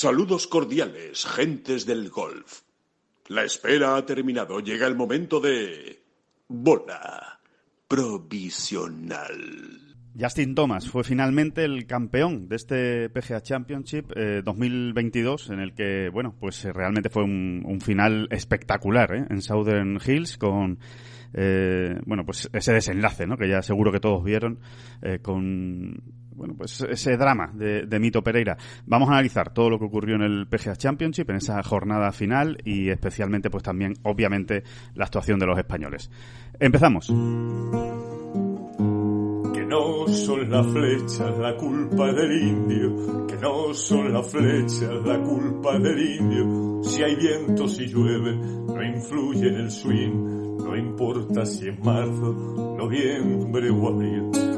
Saludos cordiales, gentes del golf. La espera ha terminado. Llega el momento de... Bola provisional. Justin Thomas fue finalmente el campeón de este PGA Championship 2022, eh, en el que, bueno, pues eh, realmente fue un, final espectacular ¿eh? en Southern Hills con, bueno, pues ese desenlace, ¿no? Que ya seguro que todos vieron con, bueno, pues ese drama de, Mito Pereira. Vamos a analizar todo lo que ocurrió en el PGA Championship, en esa jornada final y especialmente, pues también, obviamente, la actuación de los españoles. Empezamos no son las flechas la culpa del indio, que no son las flechas la culpa del indio. Si hay viento, si llueve, no influye en el swing, no importa si es marzo, noviembre o abril.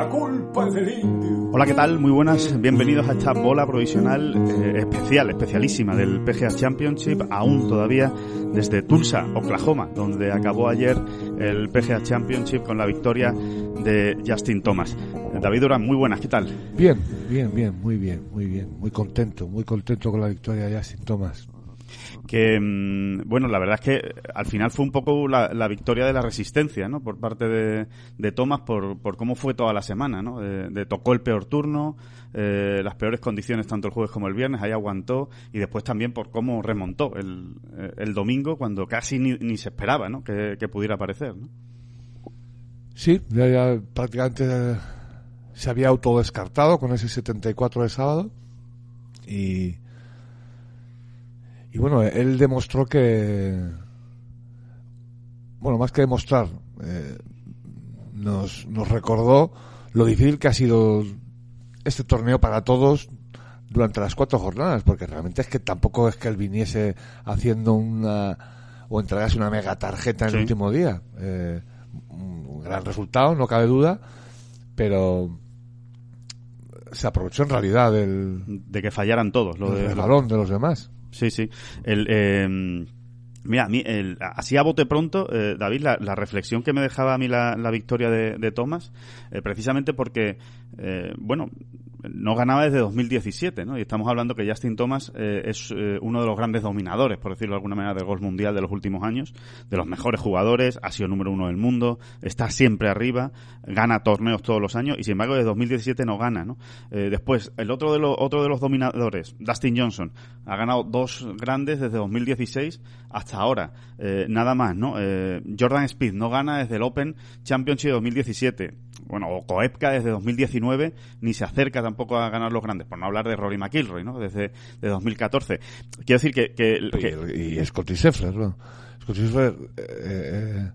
la culpa del indio. Hola, ¿qué tal? Muy buenas, bienvenidos a esta bola provisional eh, especial, especialísima del PGA Championship, aún todavía desde Tulsa, Oklahoma, donde acabó ayer el PGA Championship con la victoria de Justin Thomas. David Durán, muy buenas, ¿qué tal? Bien, bien, bien, muy bien, muy bien, muy contento, muy contento con la victoria de Justin Thomas que, mm, bueno, la verdad es que al final fue un poco la, victoria de la resistencia, ¿no? Por parte de, de Thomas por, por cómo fue toda la semana, ¿no? De, tocó el peor turno, eh, las peores condiciones tanto el jueves como el viernes, ahí aguantó y después también por cómo remontó el, eh, el domingo cuando casi ni, ni se esperaba, ¿no? Que, pudiera aparecer, ¿no? Sí, ya, prácticamente se había autodescartado con ese 74 de sábado y y bueno, él demostró que, bueno, más que demostrar, eh, nos, nos recordó lo difícil que ha sido este torneo para todos durante las cuatro jornadas, porque realmente es que tampoco es que él viniese haciendo una o entregase una mega tarjeta en el último día. Eh, un gran resultado, no cabe duda, pero se aprovechó en realidad del, de que fallaran todos, lo del balón de los demás. Sí, sí. El, eh, Mira, el, así a bote pronto, eh, David, la, reflexión que me dejaba a mí la, victoria de, de Thomas, eh, precisamente porque, eh, bueno, no ganaba desde 2017, ¿no? Y estamos hablando que Justin Thomas eh, es eh, uno de los grandes dominadores, por decirlo de alguna manera, del golf mundial de los últimos años, de los mejores jugadores, ha sido número uno del mundo, está siempre arriba, gana torneos todos los años y sin embargo desde 2017 no gana, ¿no? Eh, después, el otro de, los otro de los dominadores, Dustin Johnson, ha ganado dos grandes desde 2016 hasta ahora, nada más, ¿no? Jordan Speed no gana desde el Open Championship de 2017 bueno, o Koepka desde 2019 ni se acerca tampoco a ganar los grandes, por no hablar de Rory McIlroy, ¿no? Desde de 2014. Quiero decir que... que, y, Scotty Scheffler, ¿no? Scotty Scheffler... Eh, eh,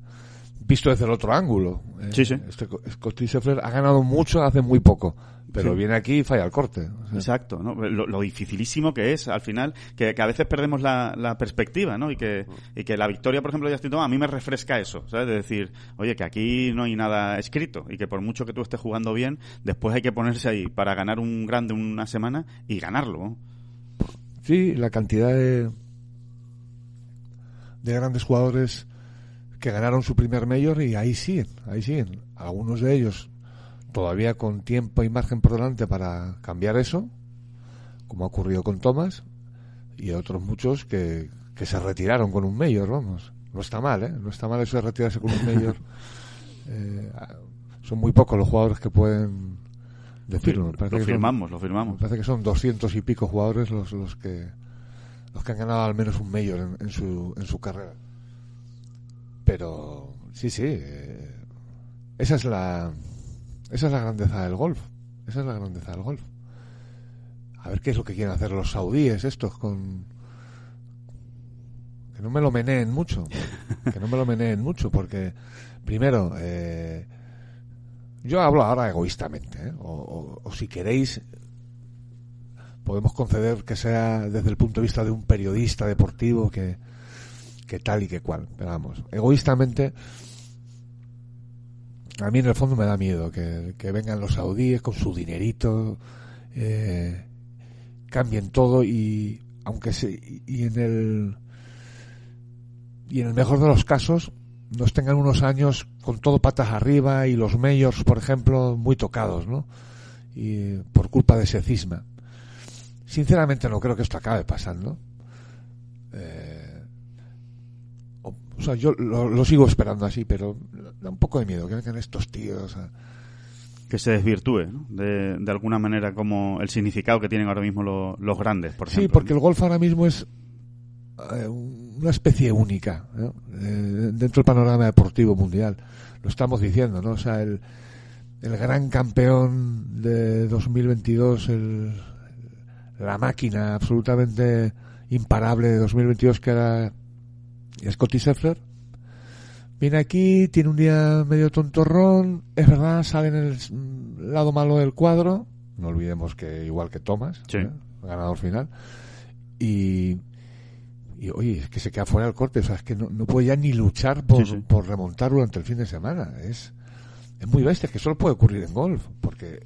visto desde el otro ángulo. Eh, sí, sí. Este, Scotty Scheffler ha ganado mucho hace muy poco pero viene aquí y falla el corte. Exacto, ¿no? Lo, dificilísimo que es al final, que, a veces perdemos la, perspectiva, ¿no? Y que, y que la victoria, por ejemplo, de Justin Thomas, a mí me refresca eso, ¿sabes? De decir, oye, que aquí no hay nada escrito y que por mucho que tú estés jugando bien, después hay que ponerse ahí para ganar un grande una semana y ganarlo. Sí, la cantidad de, de grandes jugadores que ganaron su primer mayor y ahí siguen, ahí siguen. Algunos de ellos todavía con tiempo y margen por delante para cambiar eso, como ha ocurrido con Thomas, y otros muchos que, que se retiraron con un mayor, vamos. No está mal, ¿eh? No está mal eso de retirarse con un mayor. Eh, son muy pocos los jugadores que pueden decirlo. lo firmamos, lo firmamos. parece que son doscientos y pico jugadores los, los que los que han ganado al menos un mayor en, su, en su carrera. Pero sí, sí. Eh, esa es la esa es la grandeza del golf. Esa es la grandeza del golf. A ver qué es lo que quieren hacer los saudíes estos con... Que no me lo meneen mucho. Que no me lo meneen mucho porque, primero, eh, yo hablo ahora egoístamente. ¿eh? O, si queréis, podemos conceder que sea desde el punto de vista de un periodista deportivo que, que tal y que cual. Pero vamos, egoístamente a mí en el fondo me da miedo que, vengan los saudíes con su dinerito, eh, cambien todo y aunque se, y en el y en el mejor de los casos nos tengan unos años con todo patas arriba y los mayors, por ejemplo, muy tocados, ¿no? Y por culpa de ese cisma. Sinceramente no creo que esto acabe pasando. Eh, o, sea, yo lo, lo sigo esperando así, pero da un poco de miedo que vengan estos tíos a, que se desvirtúe ¿no? de, de, alguna manera como el significado que tienen ahora mismo lo, los grandes, por ejemplo. Sí, porque el golf ahora mismo es eh, una especie única ¿no? eh, dentro del panorama deportivo mundial. Lo estamos diciendo, ¿no? O sea, el, el gran campeón de 2022, el, la máquina absolutamente imparable de 2022 que era Scotty Scheffler, viene aquí, tiene un día medio tontorrón, es verdad, sale en el lado malo del cuadro, no olvidemos que igual que Thomas, sí. ¿eh? ganador final, y, y, oye, es que se queda fuera del corte, o sea, es que no, no puede ya ni luchar por, Sí, sí. por remontar durante el fin de semana, es, es muy bestia, es que solo puede ocurrir en golf, porque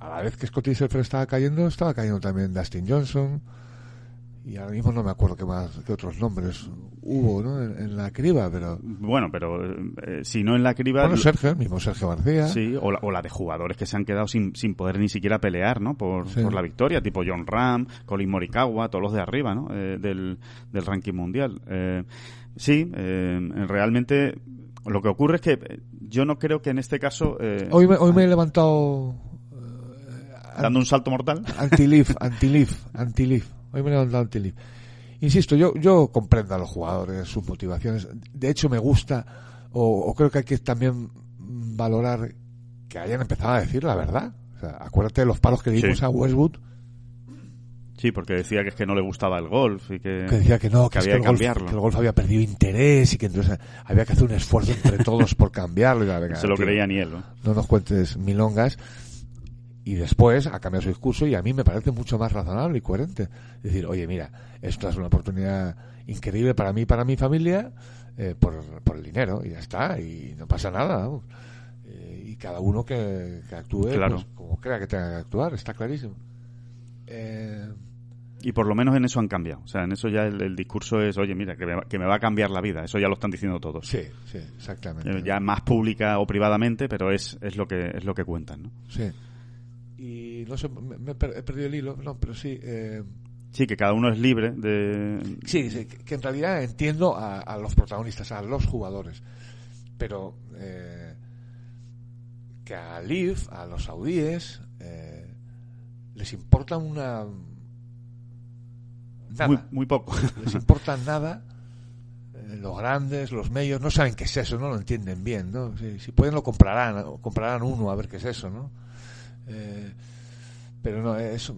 a la vez que Scotty Scheffler estaba cayendo, estaba cayendo también Dustin Johnson, y ahora mismo no me acuerdo qué más, qué otros nombres hubo, ¿no? En, en la criba, pero... Bueno, pero eh, si no en la criba... Bueno, Sergio, el mismo Sergio García. Sí, o la, o la de jugadores que se han quedado sin, sin poder ni siquiera pelear, ¿no? Por, Sí. por la victoria, tipo John Ram, Colin Morikawa, todos los de arriba, ¿no? Eh, del, del ranking mundial. Eh, sí, eh, realmente lo que ocurre es que eh, yo no creo que en este caso... Hoy me, hoy me he levantado dando un salto mortal. anti-leaf, anti-leaf, anti-leaf. Hoy me he levantado. Insisto, yo, yo comprendo a los jugadores, sus motivaciones. De hecho, me gusta, o, o creo que hay que también valorar que hayan empezado a decir la verdad. O sea, acuérdate de los palos que le dimos Sí. a Westwood, Sí, porque decía que es que no le gustaba el golf y que, que decía que no, que, había que que el, golf, que el golf había perdido interés y que entonces había que hacer un esfuerzo entre todos por cambiarlo. Y la, venga, se lo tío, creía ni él, ¿no? no nos cuentes milongas. Y después ha cambiado su discurso y a mí me parece mucho más razonable y coherente. Es decir, oye, mira, esto es una oportunidad increíble para mí y para mi familia eh, por, por el dinero y ya está, y no pasa nada. Eh, y cada uno que, que actúe Claro. pues, como crea que tenga que actuar, está clarísimo. Eh, Y por lo menos en eso han cambiado. O sea, en eso ya el, el discurso es, oye, mira, que me, va- que me va a cambiar la vida. Eso ya lo están diciendo todos. sí, sí, exactamente. Eh, Ya más pública o privadamente, pero es, es lo que es lo que cuentan, ¿no? Sí. Y no sé, me, me he per- he perdido el hilo, no, pero sí. Eh, Sí, que cada uno es libre de... Sí, sí, que en realidad entiendo a, a los protagonistas, a los jugadores, pero eh, que a Leaf, a los saudíes, eh, les importa una... Nada, Muy, muy poco. les importa nada. eh, los grandes, los medios, no saben qué es eso, no lo entienden bien, ¿no? Si, si pueden lo comprarán, o comprarán uno a ver qué es eso, ¿no? Eh, pero no, eso...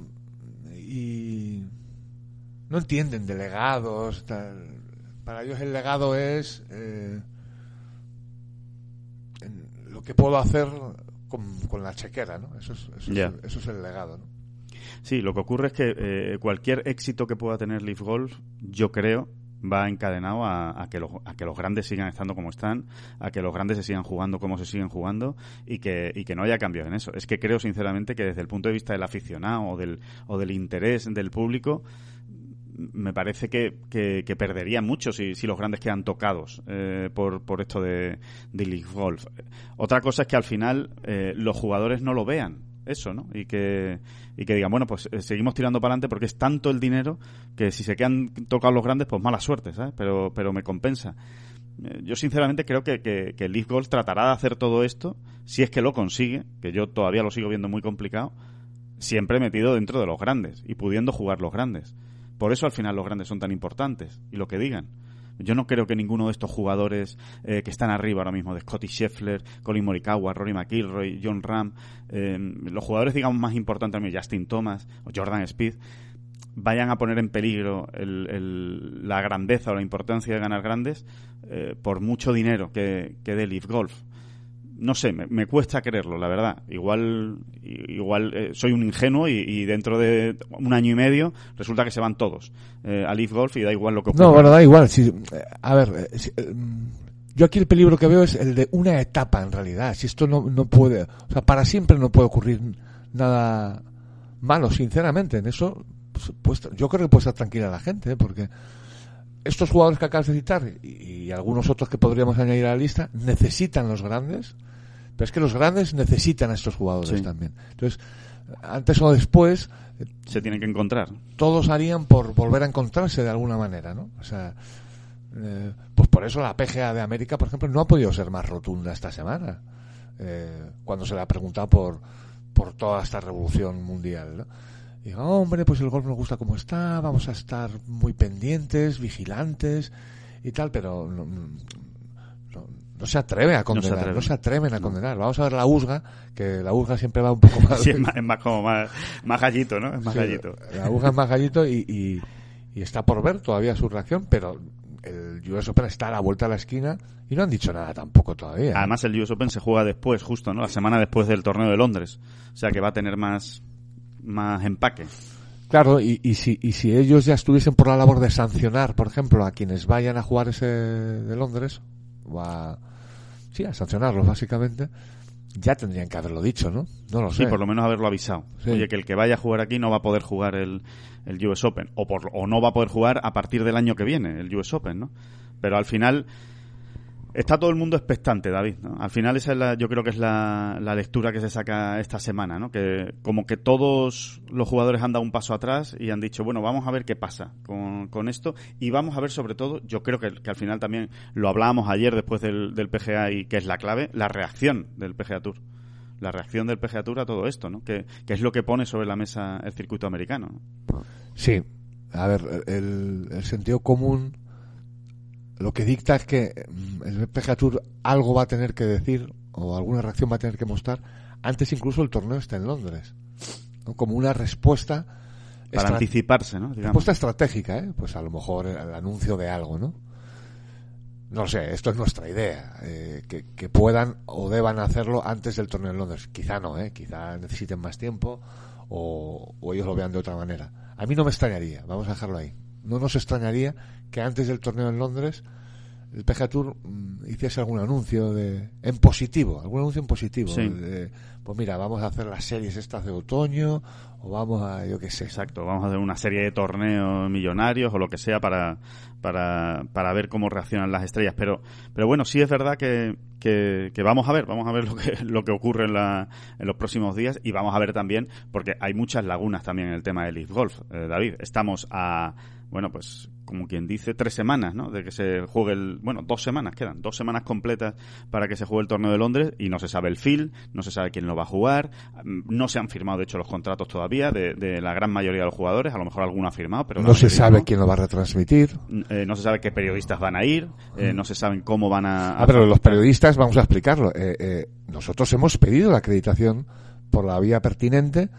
Y no entienden de legados. tal. Para ellos el legado es eh, lo que puedo hacer con, con la chequera, ¿no? Eso es, eso, Ya. es, eso es el legado, ¿no? Sí, lo que ocurre es que eh, cualquier éxito que pueda tener Leaf Golf, yo creo, va encadenado a, a que los, a que los grandes sigan estando como están, a que los grandes se sigan jugando como se siguen jugando y que, no haya cambios en eso. Es que creo sinceramente que desde el punto de vista del aficionado o del, o del interés del público, me parece que, perdería mucho si, si los grandes quedan tocados eh, por, por esto de, de League Golf. Otra cosa es que al final eh, los jugadores no lo vean eso, ¿no? Y que, y que digan, bueno, pues eh, seguimos tirando para adelante porque es tanto el dinero que si se quedan tocados los grandes, pues mala suerte, ¿sabes? Pero, pero me compensa. Eh, Yo sinceramente creo que, que, Leaf Golf tratará de hacer todo esto, si es que lo consigue, que yo todavía lo sigo viendo muy complicado, siempre metido dentro de los grandes y pudiendo jugar los grandes. Por eso al final los grandes son tan importantes y lo que digan. Yo no creo que ninguno de estos jugadores eh, que están arriba ahora mismo, de Scotty Scheffler, Colin Morikawa, Rory McIlroy, John Ram, eh, los jugadores, digamos, más importantes Justin Thomas o Jordan Speed, vayan a poner en peligro el- el- la grandeza o la importancia de ganar grandes eh, por mucho dinero que, que dé Leaf Golf. No sé, me, me cuesta creerlo, la verdad. Igual, igual eh, soy un ingenuo y, y dentro de un año y medio resulta que se van todos eh, a Leaf Golf y da igual lo que ocurra. No, bueno, da igual. Si, eh, a ver, eh, si, mm, yo aquí el peligro que veo es el de una etapa en realidad. Si esto no, no puede, o sea, para siempre no puede ocurrir nada malo, sinceramente. En eso, pues, pues, yo creo que puede estar tranquila la gente, ¿eh? porque estos jugadores que acabas de citar y, y algunos otros que podríamos añadir a la lista necesitan los grandes, pero es que los grandes necesitan a estos jugadores Sí. también. Entonces, antes o después, Se tienen que encontrar. todos harían por volver a encontrarse de alguna manera, ¿no? O sea, eh, pues por eso la PGA de América, por ejemplo, no ha podido ser más rotunda esta semana, eh, cuando se le ha preguntado por, por toda esta revolución mundial, ¿no? Y digo, hombre, pues el golf nos gusta como está, vamos a estar muy pendientes, vigilantes y tal, pero no, no- no se atreve a condenar, no se, atreve. atreven a condenar. Vamos a ver la USGA, que la USGA siempre va un poco más... Sí, es más, es más como más, más gallito, ¿no? Es más Sí, gallito. La aguja es más gallito y, y- y está por ver todavía su reacción, pero el US Open está a la vuelta de la esquina y no han dicho nada tampoco todavía. Además, el US Open se juega después, justo, ¿no? La semana después del torneo de Londres. O sea que va a tener más, más empaque. Claro, y, y si, y si ellos ya estuviesen por la labor de sancionar, por ejemplo, a quienes vayan a jugar ese de Londres, o a, sí, a sancionarlos básicamente, ya tendrían que haberlo dicho, ¿no? No lo sé. Sí, por lo menos haberlo avisado. Sí. Oye, que el que vaya a jugar aquí no va a poder jugar el, el US Open. O, por, o no va a poder jugar a partir del año que viene el US Open, ¿no? Pero al final está todo el mundo expectante, David. Al final esa es la, yo creo que es la, la lectura que se saca esta semana, ¿no? Que como que todos los jugadores han dado un paso atrás y han dicho, bueno, vamos a ver qué pasa con, con esto y vamos a ver sobre todo, yo creo que, al final también lo hablábamos ayer después del, del PGA y que es la clave, la reacción del PGA Tour la reacción del PGA Tour a todo esto, ¿no? Que, que es lo que pone sobre la mesa el circuito americano. ¿no? Sí, a ver, el sentido común lo que dicta es que mm, el PGA Tour algo va a tener que decir o alguna reacción va a tener que mostrar antes incluso el torneo está en Londres, ¿no? como una respuesta Para anticiparse, ¿no? Digamos. respuesta estratégica, ¿eh? pues a lo mejor el anuncio de algo, ¿no? No sé, esto es nuestra idea, eh, que, que puedan o deban hacerlo antes del torneo en Londres. Quizá no, ¿eh? quizá necesiten más tiempo o, o ellos lo vean de otra manera. A mí no me extrañaría, vamos a dejarlo ahí. No nos extrañaría que antes del torneo en Londres el PGA Tour mm, hiciese algún anuncio de en positivo, algún anuncio en positivo. Sí. de, pues mira, vamos a hacer las series estas de otoño o vamos a, yo qué sé. Exacto, vamos a hacer una serie de torneos millonarios o lo que sea para, para, para ver cómo reaccionan las estrellas. Pero, pero bueno, sí es verdad que, que, que vamos a ver, vamos a ver lo que, lo que ocurre en, la, en los próximos días y vamos a ver también, porque hay muchas lagunas también en el tema del Leaf Golf, eh, David. Estamos a, bueno, pues como quien dice, tres semanas, ¿no? De que se juegue el, bueno, dos semanas quedan, dos semanas completas para que se juegue el torneo de Londres y no se sabe el feel, no se sabe quién lo va a jugar, mm, no se han firmado de hecho los contratos todavía de, de la gran mayoría de los jugadores, a lo mejor alguno ha firmado, pero No se sabe no. quién lo va a retransmitir. Eh, no se sabe qué periodistas van a ir, eh, no se saben cómo van a... Ah, pero los periodistas, vamos a explicarlo. Eh, eh, nosotros hemos pedido la acreditación por la vía pertinente,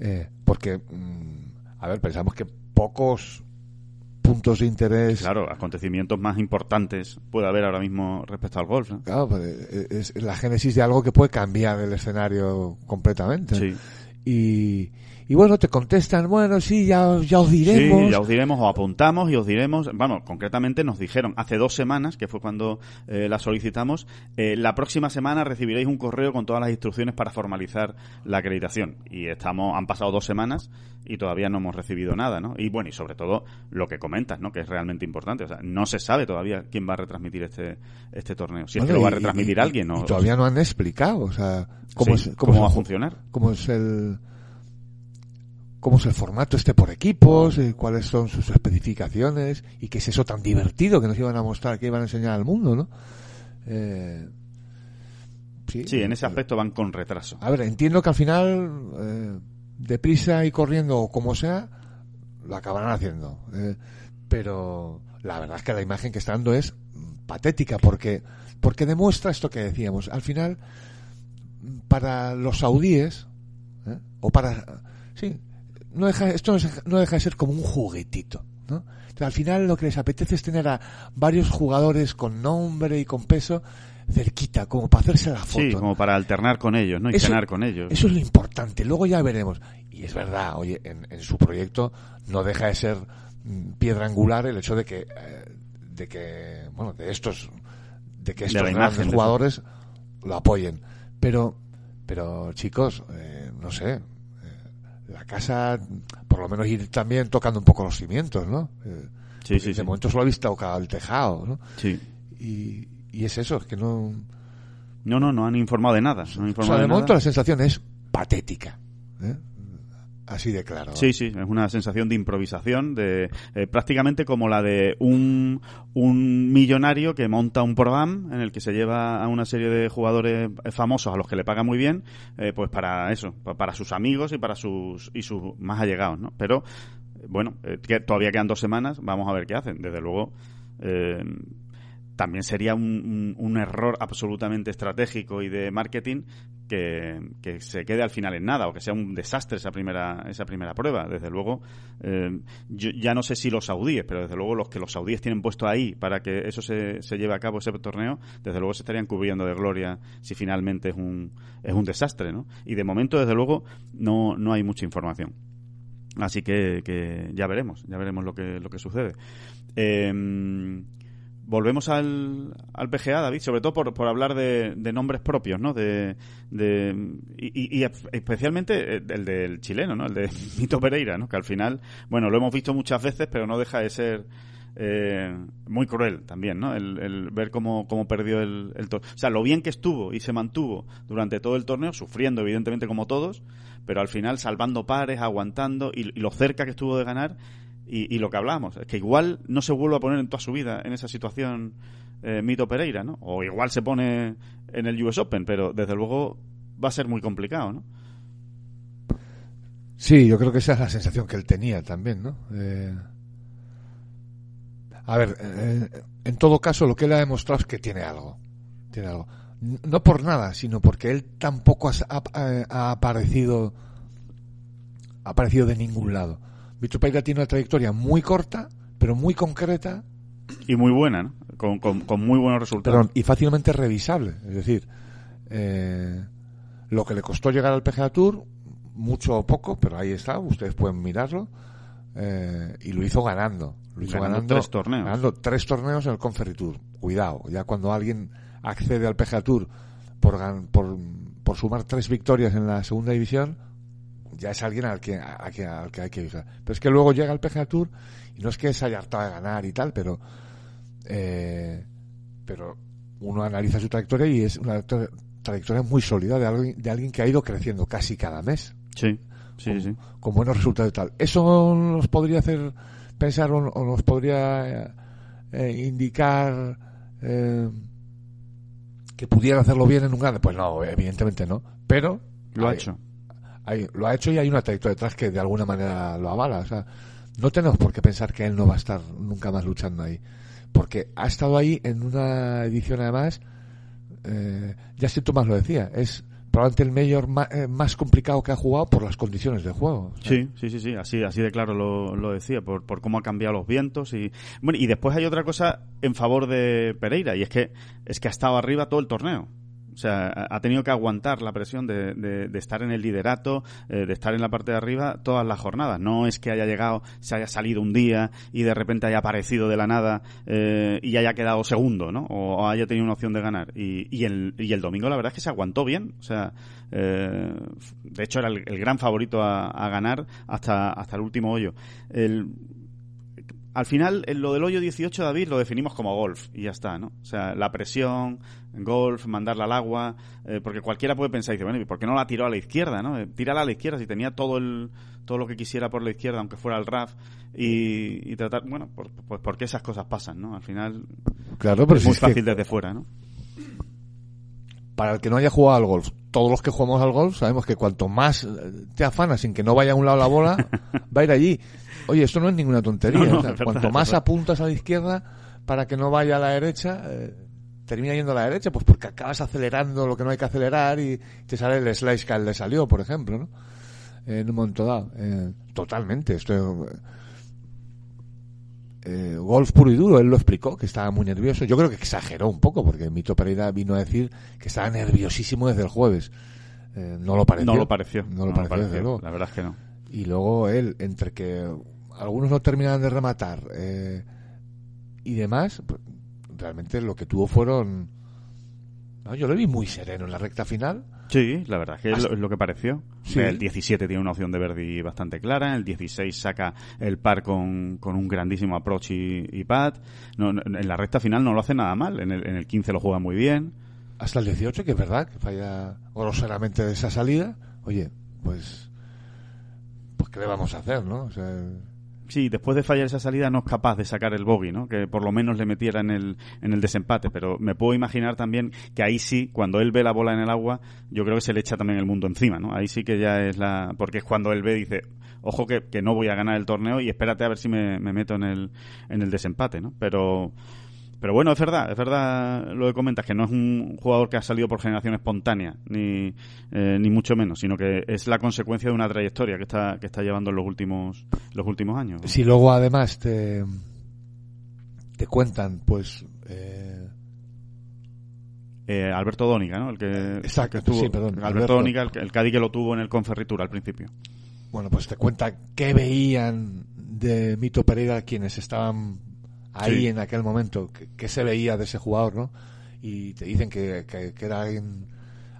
eh, porque, mm, a ver, pensamos que pocos puntos de interés. Claro, acontecimientos más importantes puede haber ahora mismo respecto al golf, ¿no? Claro, pues, eh, es la génesis de algo que puede cambiar el escenario completamente. Sí. Y, y bueno, te contestan, bueno, sí, ya, ya os diremos. Sí, ya os diremos, o apuntamos y os diremos, vamos, concretamente nos dijeron hace dos semanas, que fue cuando eh, la solicitamos, eh, la próxima semana recibiréis un correo con todas las instrucciones para formalizar la acreditación. Y estamos, han pasado dos semanas y todavía no hemos recibido nada, ¿no? Y bueno, y sobre todo lo que comentas, ¿no? Que es realmente importante. O sea, no se sabe todavía quién va a retransmitir este, este torneo. Si es que lo va a retransmitir y- alguien, ¿no? y todavía no han explicado, o sea, cómo, Sí, es, cómo es va a funcionar. cómo es el cómo es el formato este por equipos, eh, cuáles son sus especificaciones y qué es eso tan divertido que nos iban a mostrar, que iban a enseñar al mundo, ¿no? Eh, sí, Sí, en ese aspecto van con retraso. A ver, entiendo que al final, eh, deprisa y corriendo o como sea, lo acabarán haciendo. eh, pero la verdad es que la imagen que está dando es patética porque, porque demuestra esto que decíamos. Al final, para los saudíes, ¿eh? o para... Sí, no deja, esto no deja, de ser como un juguetito. ¿no? Entonces, al final lo que les apetece es tener a varios jugadores con nombre y con peso cerquita, como para hacerse la foto. Sí, como para alternar con ellos, ¿no? Y Eso- cenar con ellos. Eso es lo importante. Luego ya veremos. Y es verdad, oye, en, en su proyecto no deja de ser mm, piedra angular el hecho de que, eh, de que, bueno, de estos, de que estos grandes imagen jugadores lo apoyen. Pero, pero chicos, eh, no sé, la casa, por lo menos ir también tocando un poco los cimientos, ¿no? Eh, Sí, sí, de sí. momento solo ha visto tocado el tejado, ¿no? Sí. Y, y es eso, es que no... No, no, no han informado de nada. No han O informado sea, de de momento nada. la sensación es patética. ¿eh? Así de claro. Sí, sí, es una sensación de improvisación, de eh, prácticamente como la de un, un millonario que monta un programa en el que se lleva a una serie de jugadores famosos a los que le paga muy bien, eh, pues para eso, pa- para sus amigos y para sus y sus más allegados, ¿no? Pero eh, bueno, eh, que todavía quedan dos semanas, vamos a ver qué hacen. Desde luego. eh, también sería un, un- un error absolutamente estratégico y de marketing que, se quede al final en nada o que sea un desastre esa primera esa primera prueba. Desde luego, eh, yo ya no sé si los saudíes, pero desde luego los que los saudíes tienen puesto ahí para que eso se, se lleve a cabo ese torneo, desde luego se estarían cubriendo de gloria si finalmente es un es un desastre, ¿no? Y de momento, desde luego, no no hay mucha información. Así que, que ya veremos, ya veremos lo que lo que sucede. Eh, volvemos al, al PGA, David, sobre todo por, por hablar de, de nombres propios, ¿no? De, de, y, y- especialmente el del chileno, ¿no? El de Mito Pereira, ¿no? Que al final, bueno, lo hemos visto muchas veces, pero no deja de ser eh, muy cruel también, ¿no? El, el ver cómo, cómo perdió el, el torneo. O sea, lo bien que estuvo y se mantuvo durante todo el torneo, sufriendo evidentemente como todos, pero al final salvando pares, aguantando y lo cerca que estuvo de ganar y, lo que hablábamos, es que igual no se vuelve a poner en toda su vida en esa situación eh, Mito Pereira, ¿no? O igual se pone en el US Open, pero desde luego va a ser muy complicado, ¿no? Sí, yo creo que esa es la sensación que él tenía también, ¿no? Eh, a ver, eh, en todo caso, lo que él ha demostrado es que tiene algo. Tiene algo. No por nada, sino porque él tampoco ha, ha- ha aparecido ha aparecido de ningún lado. Víctor Pereira tiene una trayectoria muy corta, pero muy concreta, Y muy buena, ¿no? Con, con, con muy buenos resultados. perdón, y fácilmente revisable. Es decir, eh, lo que le costó llegar al PGA Tour, mucho o poco, pero ahí está, ustedes pueden mirarlo, eh, y lo hizo ganando. Lo hizo Ganando ganando, tres torneos. ganando tres torneos en el Conferry Tour. Cuidado, ya cuando alguien accede al PGA Tour por, gan- por, por sumar tres victorias en la segunda división, ya es alguien al que, a- a al que hay que vigilar. Pero es que luego llega al PGA Tour y no es que se haya hartado de ganar y tal, pero eh, pero uno analiza su trayectoria y es una tra- trayectoria muy sólida de alguien, de alguien que ha ido creciendo casi cada mes Sí, sí, sí. con buenos resultados y tal. ¿Eso nos podría hacer pensar o, o nos podría eh, indicar eh, que pudiera hacerlo bien en un grande? Pues no, evidentemente no. Pero Lo ha hecho. Hay- lo ha hecho y hay una trayectoria detrás que de alguna manera lo avala. O sea, no tenemos por qué pensar que él no va a estar nunca más luchando ahí. Porque ha estado ahí en una edición además, eh, ya si Tomás lo decía, es probablemente el mayor ma- eh, más complicado que ha jugado por las condiciones de juego. Sí, sí, sí, sí, así, así de claro lo, lo decía, por, por cómo ha cambiado los vientos y bueno, y después hay otra cosa en favor de Pereira y es que es que ha estado arriba todo el torneo. O sea, ha tenido que aguantar la presión de, de- estar en el liderato, eh, de estar en la parte de arriba todas las jornadas. No es que haya llegado, se haya salido un día y de repente haya aparecido de la nada eh, y haya quedado segundo, ¿no? O, haya tenido una opción de ganar. Y, y, el, y el domingo la verdad es que se aguantó bien. O sea, eh, de hecho era el, gran favorito a, a ganar hasta, hasta el último hoyo. El, al final, en lo del hoyo 18, David, lo definimos como golf y ya está, ¿no? O sea, la presión, golf, mandarla al agua, eh, porque cualquiera puede pensar y dice, bueno, ¿y por qué no la tiró a la izquierda, no? Eh, tírala a la izquierda si tenía todo el todo lo que quisiera por la izquierda, aunque fuera el RAF, y, y tratar, bueno, por- pues porque esas cosas pasan, ¿no? Al final Claro, pero es si muy es que fácil desde fuera, ¿no? para el que no haya jugado al golf, todos los que jugamos al golf sabemos que cuanto más te afanas sin que no vaya a un lado la bola, va a ir allí. Oye, esto no es ninguna tontería. No, no, o sea, verdad, cuanto más apuntas a la izquierda para que no vaya a la derecha, eh, termina yendo a la derecha, pues porque acabas acelerando lo que no hay que acelerar y te sale el slice que le salió, por ejemplo, ¿no? En un momento dado. Eh, totalmente. Esto, eh, golf puro y duro, él lo explicó, que estaba muy nervioso. Yo creo que exageró un poco, porque Mito Pereira vino a decir que estaba nerviosísimo desde el jueves. Eh, no lo pareció. No lo pareció. No lo pareció, desde luego. La verdad es que no. Y luego él, entre que algunos no terminaban de rematar eh, y demás, pues, realmente lo que tuvo fueron... no, yo lo vi muy sereno en la recta final. Sí, la verdad es que es lo, es lo que pareció. Sí. El 17 tiene una opción de Verdi bastante clara, el 16 saca el par con, con un grandísimo approach y, y pad. No, no, en la recta final no lo hace nada mal, en el, en el 15 lo juega muy bien. Hasta el 18, que es verdad, que falla groseramente de esa salida. Oye, pues. Pues, ¿qué le vamos a hacer, no? O sea, Sí, después de fallar esa salida no es capaz de sacar el bogey, ¿no? Que por lo menos le metiera en el, en el desempate. Pero me puedo imaginar también que ahí sí, cuando él ve la bola en el agua, yo creo que se le echa también el mundo encima, ¿no? Ahí sí que ya es la... Porque es cuando él ve dice, ojo que, que no voy a ganar el torneo y espérate a ver si me, me meto en el, en el desempate, ¿no? Pero... Pero bueno, es verdad, es verdad lo que comentas, que no es un jugador que ha salido por generación espontánea, ni, eh, ni mucho menos, sino que es la consecuencia de una trayectoria que está, que está llevando en los últimos, los últimos años. si luego además te. Te cuentan, pues. eh, Eh, Alberto Dónica, ¿no? El que, Exacto, el que estuvo- sí, perdón, Alberto, Alberto. Dónica, el, el Cádiz que lo tuvo en el Conferritura al principio. bueno, pues te cuenta qué veían de Mito Pereira quienes estaban ahí Sí. en aquel momento, qué, se veía de ese jugador, ¿no? Y te dicen que, que- que era alguien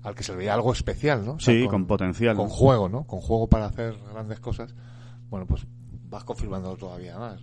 al que se le veía algo especial, ¿no? O sea, Sí, con potencial, Con juego, ¿no? Con juego para hacer grandes cosas. Bueno, pues vas confirmándolo todavía más.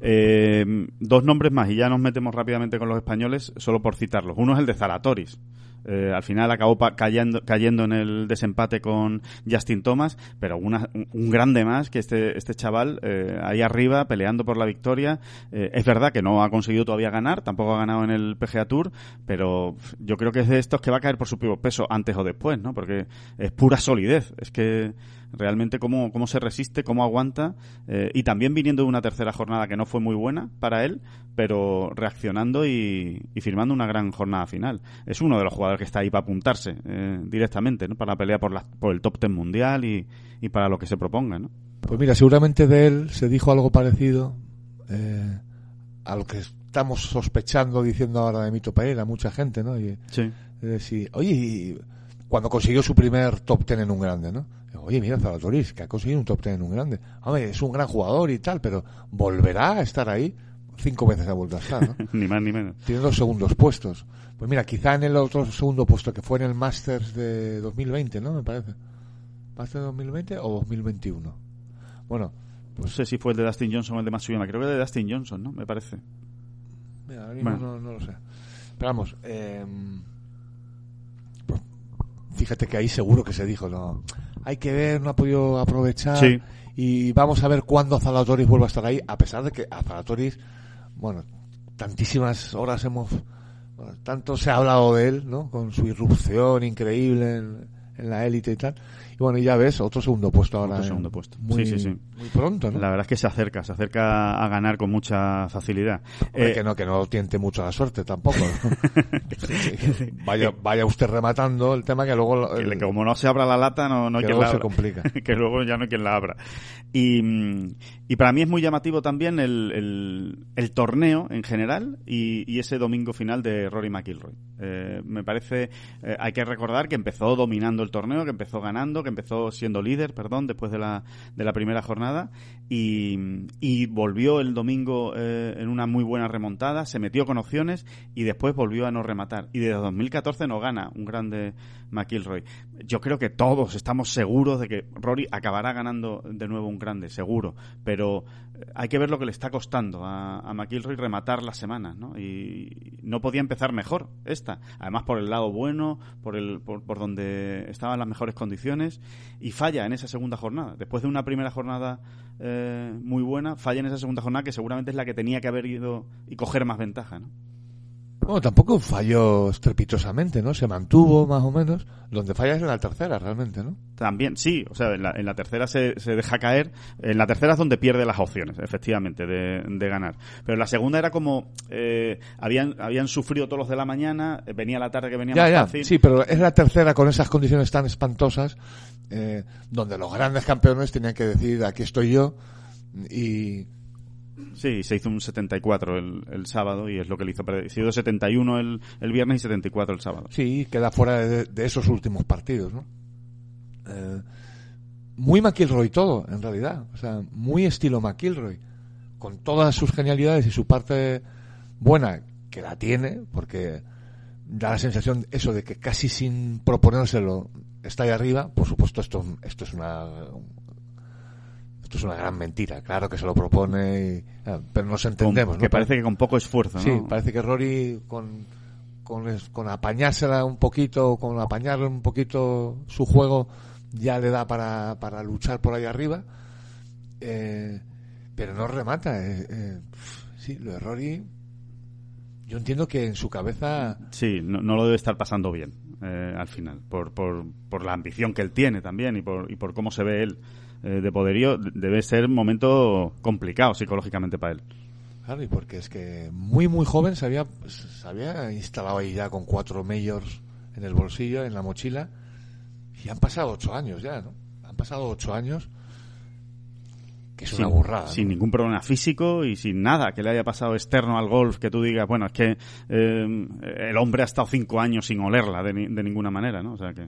Eh, dos nombres más y ya nos metemos rápidamente con los españoles, solo por citarlos. Uno es el de Zalatoris. Eh, al final acabó cayendo, cayendo en el desempate con Justin Thomas, pero una- un, un grande más que este, este chaval eh, ahí arriba peleando por la victoria. Eh, es verdad que no ha conseguido todavía ganar, tampoco ha ganado en el PGA Tour, pero yo creo que es de estos que va a caer por su peso antes o después, ¿no? Porque es pura solidez. Es que realmente cómo, cómo se resiste, cómo aguanta, eh, y también viniendo de una tercera jornada que no fue muy buena para él, pero reaccionando y, y firmando una gran jornada final. Es uno de los jugadores que está ahí para apuntarse eh, directamente, ¿no? Para la pelea por, la- por el top ten mundial y, y para lo que se proponga, ¿no? Pues mira, seguramente de él se dijo algo parecido eh, a lo que estamos sospechando diciendo ahora de Mito Pereira, mucha gente, ¿no? Y, Sí. decir, oye, y cuando consiguió su primer top ten en un grande, ¿no? Oye, mira, Zalatoris, que ha conseguido un top ten en un grande. Hombre, es un gran jugador y tal, pero ¿volverá a estar ahí? Cinco veces ha vuelto a estar, ¿no? ni más ni menos. Tiene dos segundos puestos. Pues mira, quizá en el otro segundo puesto que fue en el Masters de 2020, ¿no? Me parece. ¿Masters 2020 o 2021? Bueno, No sé si fue el de Dustin Johnson o el de Matsuyama. Creo que el de Dustin Johnson, ¿no? Me parece. Mira, ahora mismo Bueno. no, no lo sé. Pero vamos, eh, pues, fíjate que ahí seguro que se dijo, no, hay que ver, no ha podido aprovechar. Sí. Y vamos a ver cuándo Zalatoris vuelve a estar ahí, a pesar de que a Zalatoris, bueno, tantísimas horas hemos, bueno, tanto se ha hablado de él, ¿no? Con su irrupción increíble en, en la élite y tal. Y bueno, y ya ves, otro segundo puesto ahora. Otro eh, segundo puesto. Muy, Sí, sí, sí. muy pronto, ¿no? La verdad es que se acerca, se acerca a ganar con mucha facilidad. Eh, que no, que no tiente mucho la suerte tampoco. vaya, vaya usted rematando el tema que luego el- como no se abra la lata, no, no hay que quien luego la se complica. que luego ya no hay quien la abra. Y, y para mí es muy llamativo también el, el, el torneo en general y, y ese domingo final de Rory McIlroy. Eh, me parece, eh, hay que recordar que empezó dominando el torneo, que empezó ganando, que empezó siendo líder, perdón, después de la, de la primera jornada y, y volvió el domingo eh, en una muy buena remontada, se metió con opciones y después volvió a no rematar. Y desde 2014 no gana un grande McIlroy. Yo creo que todos estamos seguros de que Rory acabará ganando de nuevo un grande, seguro. Pero hay que ver lo que le está costando a, a McIlroy rematar las semanas, ¿no? Y no podía empezar mejor esta. Además por el lado bueno, por, el, por, por donde estaban las mejores condiciones y falla en esa segunda jornada. Después de una primera jornada eh, muy buena, falla en esa segunda jornada que seguramente es la que tenía que haber ido y coger más ventaja, ¿no? Bueno, tampoco falló estrepitosamente, ¿no? Se mantuvo más o menos. Donde falla es en la tercera, realmente, ¿no? También, sí, o sea, en la, en la tercera se, se deja caer. En la tercera es donde pierde las opciones, efectivamente, de, de ganar. Pero en la segunda era como. eh, habían, habían sufrido todos los de la mañana, eh, venía la tarde que venía Ya, más ya, fácil. sí, pero es la tercera con esas condiciones tan espantosas, eh, donde los grandes campeones tenían que decir, aquí estoy yo, y Sí, se hizo un 74 el, el sábado y es lo que le hizo perder. Se hizo 71 el, el viernes y 74 el sábado. sí, queda fuera de, de esos últimos partidos, ¿no? Eh, muy McIlroy todo, en realidad, o sea, muy estilo McIlroy, con todas sus genialidades y su parte buena, que la tiene, porque da la sensación eso de que casi sin proponérselo está ahí arriba. Por supuesto, esto, esto es una esto es una gran mentira. Claro que se lo propone, y, ah, pero nos entendemos. Con, que ¿no? parece que con poco esfuerzo, ¿no? Sí, parece que Rory con, con, con apañársela un poquito, con apañar un poquito su juego, ya le da para, para luchar por ahí arriba. Eh, pero no remata. eh, eh, sí, lo de Rory, yo entiendo que en su cabeza Sí, no, no lo debe estar pasando bien eh, al final, por, por, por la ambición que él tiene también y por, y por cómo se ve él eh, de poderío, debe ser un momento complicado psicológicamente para él. Claro, y porque es que muy, muy joven se había, se había instalado ahí ya con cuatro majors en el bolsillo, en la mochila, y han pasado ocho años ya, ¿no? Han pasado ocho años, que es sin, una burrada. ¿no? sin ningún problema físico y sin nada que le haya pasado externo al golf que tú digas, bueno, es que eh, el hombre ha estado cinco años sin olerla de, ni- de ninguna manera, ¿no? O sea que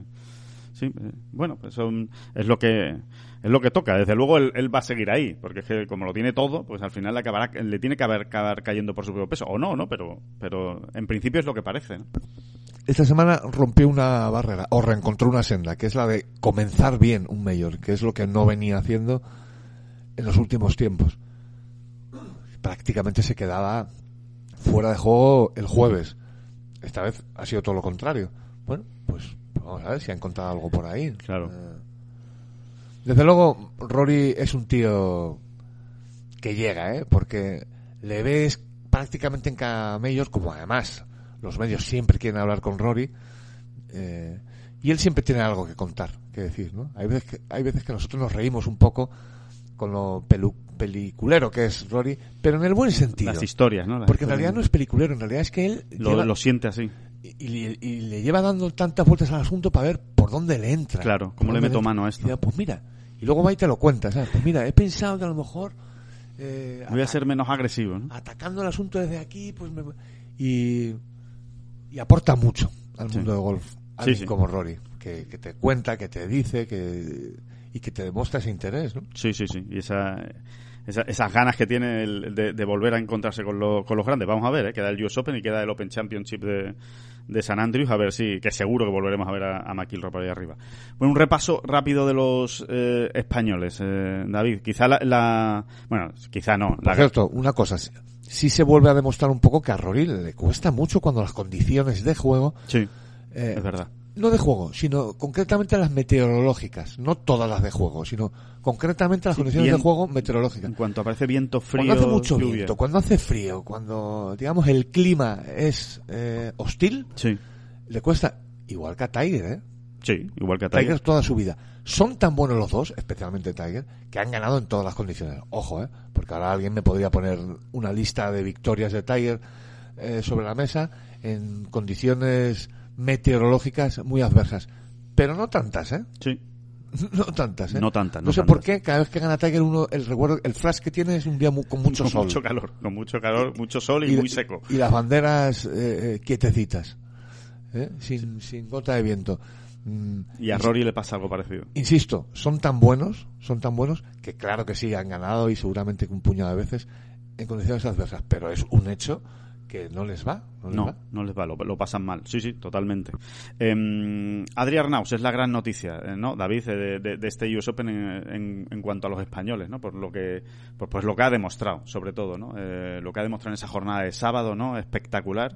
sí, eh, bueno, pues son- es lo que es lo que toca. Desde luego él, él va a seguir ahí, porque es que como lo tiene todo, pues al final le acabará le tiene que haber, acabar cayendo por su propio peso o no, ¿no? Pero pero en principio es lo que parece. ¿no? Esta semana rompió una barrera, o reencontró una senda, que es la de comenzar bien un mayor, que es lo que no venía haciendo en los últimos tiempos. Prácticamente se quedaba fuera de juego el jueves. Esta vez ha sido todo lo contrario. Bueno, pues vamos a ver si ha encontrado algo por ahí. Claro. Eh, Desde luego, Rory es un tío que llega, ¿eh? Porque le ves prácticamente en cada medios, como además los medios siempre quieren hablar con Rory, eh, y él siempre tiene algo que contar, que decir, ¿no? Hay veces que, hay veces que nosotros nos reímos un poco con lo pelu- peliculero que es Rory, pero en el buen sentido. Las historias, ¿no? Las Porque en realidad no es peliculero, en realidad es que él lo, lleva- lo siente así. y, y- y le lleva dando tantas vueltas al asunto para ver por dónde le entra. Claro, cómo le meto mano a esto. pues mira, y luego va y te lo cuenta, ¿sabes? Pues mira, he pensado que a lo mejor eh, Voy a ser menos agresivo, ¿no? atacando el asunto desde aquí, pues me... y, y aporta mucho al Sí. mundo del golf. Sí, Alguien sí. como Rory, que, que te cuenta, que te dice, que y que te demuestra ese interés, ¿no? Sí, sí, sí. Y esa, esa- esas ganas que tiene el de, de volver a encontrarse con, lo- con los grandes. Vamos a ver, ¿eh? queda el US Open y queda el Open Championship de, de San Andrews. A ver si, que seguro que volveremos a ver a, a McIlroy por ahí arriba. Bueno, un repaso rápido de los eh, españoles. Eh, David, quizá la, la- Bueno, quizá no. Por La, cierto, una cosa, sí- se vuelve a demostrar un poco que a Rory le cuesta mucho cuando las condiciones de juego sí, eh, es verdad. No de juego, sino concretamente las meteorológicas, no todas las de juego, sino concretamente las Sí, condiciones bien- de juego meteorológicas. En cuanto aparece viento frío, Cuando hace mucho lluvia. viento, cuando hace frío, cuando digamos el clima es eh, hostil, Sí, le cuesta igual que a Tiger, ¿eh? sí, igual que a Tiger Tiger. toda su vida. Son tan buenos los dos, especialmente Tiger, que han ganado en todas las condiciones. Ojo, ¿eh? Porque ahora alguien me podría poner una lista de victorias de Tiger eh, sobre la mesa en condiciones meteorológicas muy adversas. Pero no tantas, ¿eh? Sí, No tantas, ¿eh? No tantas, No, no sé por qué, cada vez que gana Tiger uno, el recuerdo, el flash que tiene es un día con mucho con sol. mucho calor, con mucho calor, mucho sol y, muy seco. Y las banderas eh, eh, quietecitas, ¿eh? sin, sin gota de viento. Mm, Y a Rory le pasa algo parecido. insisto, son tan buenos, son tan buenos, que claro que sí, han ganado y seguramente un puñado de veces en condiciones adversas, pero es un hecho que no les va. No, les No, va. no les va, lo, lo pasan mal. Sí, sí, totalmente. Eh, Adri Arnaus es la gran noticia, eh, ¿no? David, eh, de, de- de este US Open en, en- en cuanto a los españoles, ¿no? Por lo que, pues, pues lo que ha demostrado, sobre todo, ¿no? Eh, lo que ha demostrado en esa jornada de sábado, ¿no? Espectacular,